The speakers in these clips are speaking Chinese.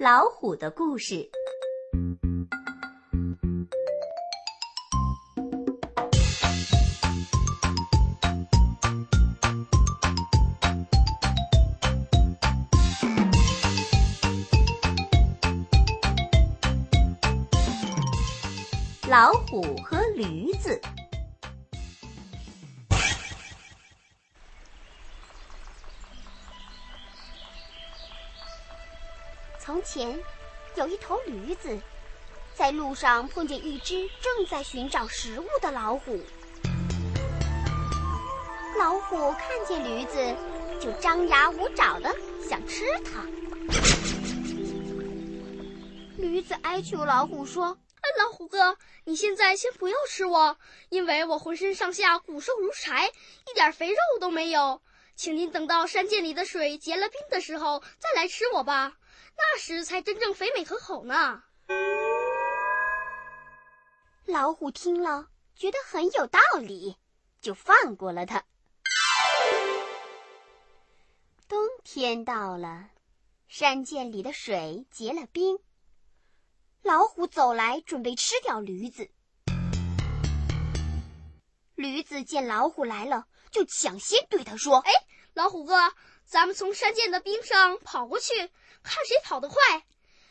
老虎的故事。老虎和驴子。从前，有一头驴子，在路上碰见一只正在寻找食物的老虎。老虎看见驴子，就张牙舞爪的想吃它。驴子哀求老虎说：“哎，老虎哥，你现在先不要吃我，因为我浑身上下骨瘦如柴，一点肥肉都没有。请您等到山涧里的水结了冰的时候再来吃我吧。”那时才真正肥美可口呢。老虎听了，觉得很有道理，就放过了它。冬天到了，山涧里的水结了冰。老虎走来，准备吃掉驴子。驴子见老虎来了，就抢先对他说：“哎，老虎哥，咱们从山涧的冰上跑过去。”看谁跑得快，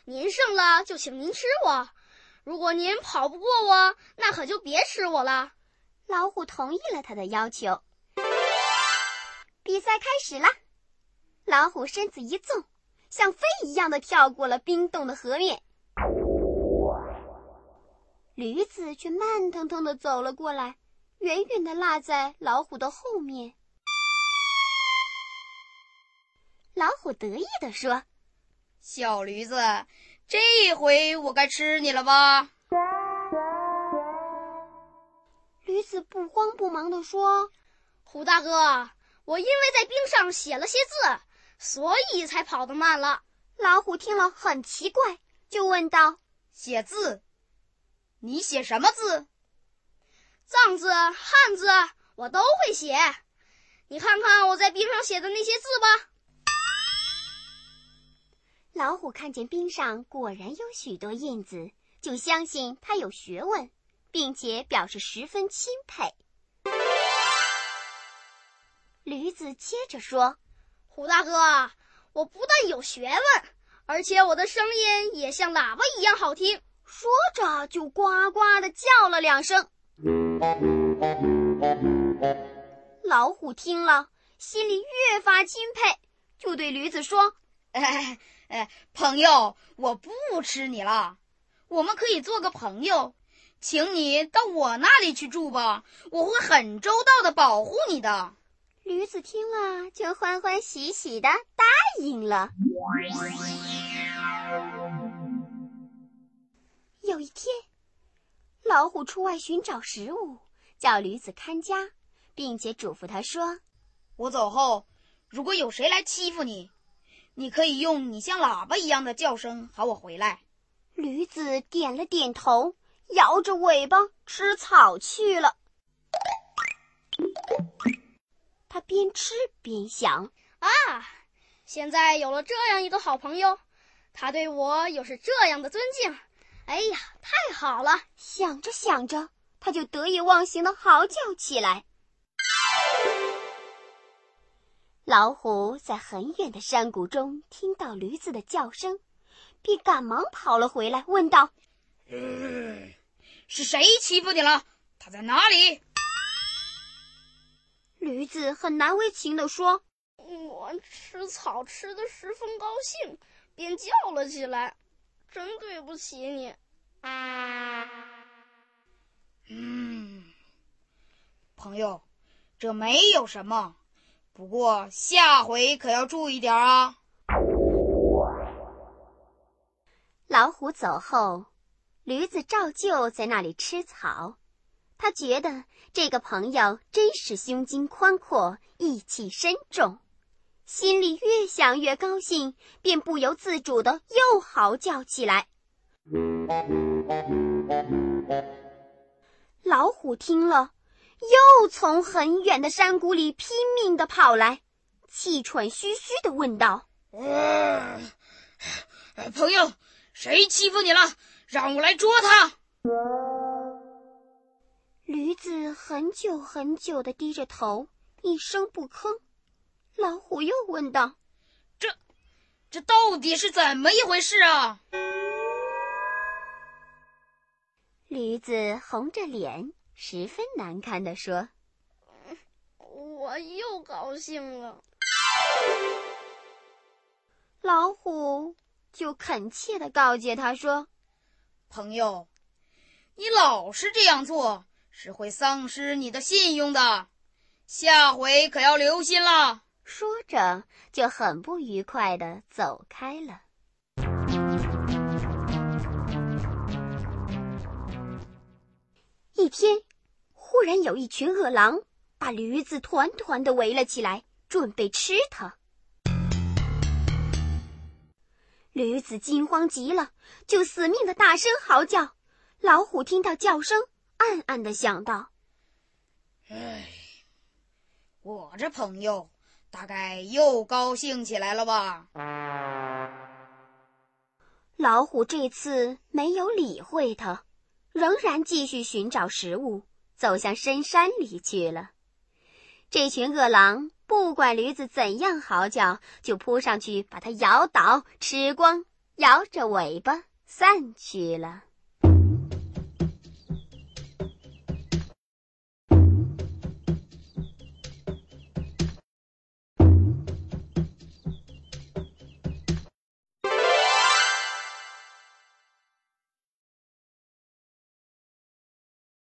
您胜了就请您吃我；如果您跑不过我，那可就别吃我了。老虎同意了他的要求。比赛开始了，老虎身子一纵，像飞一样的跳过了冰冻的河面。驴子却慢腾腾的走了过来，远远的落在老虎的后面。老虎得意地说。小驴子，这一回我该吃你了吧？驴子不慌不忙地说：“虎大哥，我因为在冰上写了些字，所以才跑得慢了。”老虎听了很奇怪，就问道：“写字？你写什么字？藏字、汉字，我都会写。你看看我在冰上写的那些字吧。”老虎看见冰上果然有许多印子，就相信他有学问，并且表示十分钦佩。驴子接着说：“虎大哥，我不但有学问，而且我的声音也像喇叭一样好听。”说着就呱呱的叫了两声。老虎听了，心里越发钦佩，就对驴子说：“哎。”哎，朋友，我不吃你了，我们可以做个朋友，请你到我那里去住吧，我会很周到的保护你的。驴子听了，就欢欢喜喜的答应了。有一天，老虎出外寻找食物，叫驴子看家，并且嘱咐他说：“我走后，如果有谁来欺负你。”你可以用你像喇叭一样的叫声喊我回来。驴子点了点头，摇着尾巴吃草去了。他边吃边想：啊，现在有了这样一个好朋友，他对我又是这样的尊敬，哎呀，太好了！想着想着，他就得意忘形的嚎叫起来。老虎在很远的山谷中听到驴子的叫声，便赶忙跑了回来，问道：“是谁欺负你了？他在哪里？”驴子很难为情地说：“我吃草吃的十分高兴，便叫了起来，真对不起你。”嗯，朋友，这没有什么。不过下回可要注意点啊！老虎走后，驴子照旧在那里吃草。他觉得这个朋友真是胸襟宽阔、义气深重，心里越想越高兴，便不由自主的又嚎叫起来。老虎听了。又从很远的山谷里拼命地跑来，气喘吁吁地问道：“呃，朋友，谁欺负你了？让我来捉他。驴子很久很久的低着头，一声不吭。老虎又问道：“这，这到底是怎么一回事啊？”驴子红着脸，十分难堪地说：“我又高兴了。”老虎就恳切地告诫他说：“朋友，你老是这样做，是会丧失你的信用的，下回可要留心了。”说着，就很不愉快地走开了。一天，忽然有一群饿狼把驴子团团的围了起来，准备吃它。驴子惊慌极了，就死命的大声嚎叫。老虎听到叫声，暗暗的想到：“哎，我这朋友。”大概又高兴起来了吧？老虎这次没有理会他，仍然继续寻找食物，走向深山里去了。这群饿狼不管驴子怎样嚎叫，就扑上去把它咬倒、吃光，摇着尾巴散去了。